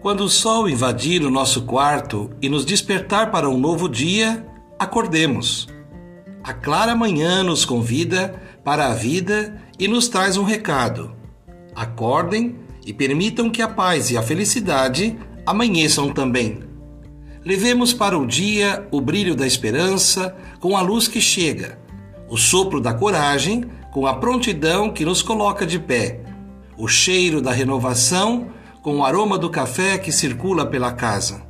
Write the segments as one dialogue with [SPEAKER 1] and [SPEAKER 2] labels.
[SPEAKER 1] Quando o sol invadir o nosso quarto e nos despertar para um novo dia, acordemos. A clara manhã nos convida para a vida e nos traz um recado. Acordem e permitam que a paz e a felicidade amanheçam também. Levemos para o dia o brilho da esperança com a luz que chega, o sopro da coragem com a prontidão que nos coloca de pé, o cheiro da renovação com o aroma do café que circula pela casa.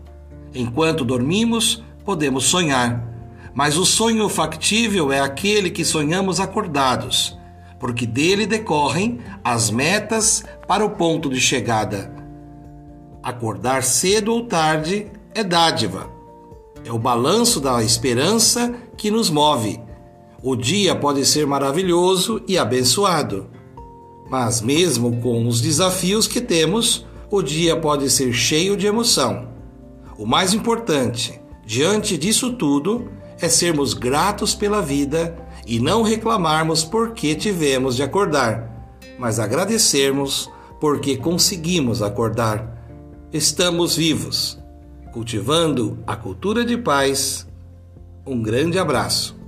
[SPEAKER 1] Enquanto dormimos, podemos sonhar, mas o sonho factível é aquele que sonhamos acordados, porque dele decorrem as metas para o ponto de chegada. Acordar cedo ou tarde é dádiva. É o balanço da esperança que nos move. O dia pode ser maravilhoso e abençoado, mas mesmo com os desafios que temos, o dia pode ser cheio de emoção. O mais importante, diante disso tudo, é sermos gratos pela vida e não reclamarmos porque tivemos de acordar, mas agradecermos porque conseguimos acordar. Estamos vivos, cultivando a cultura de paz. Um grande abraço.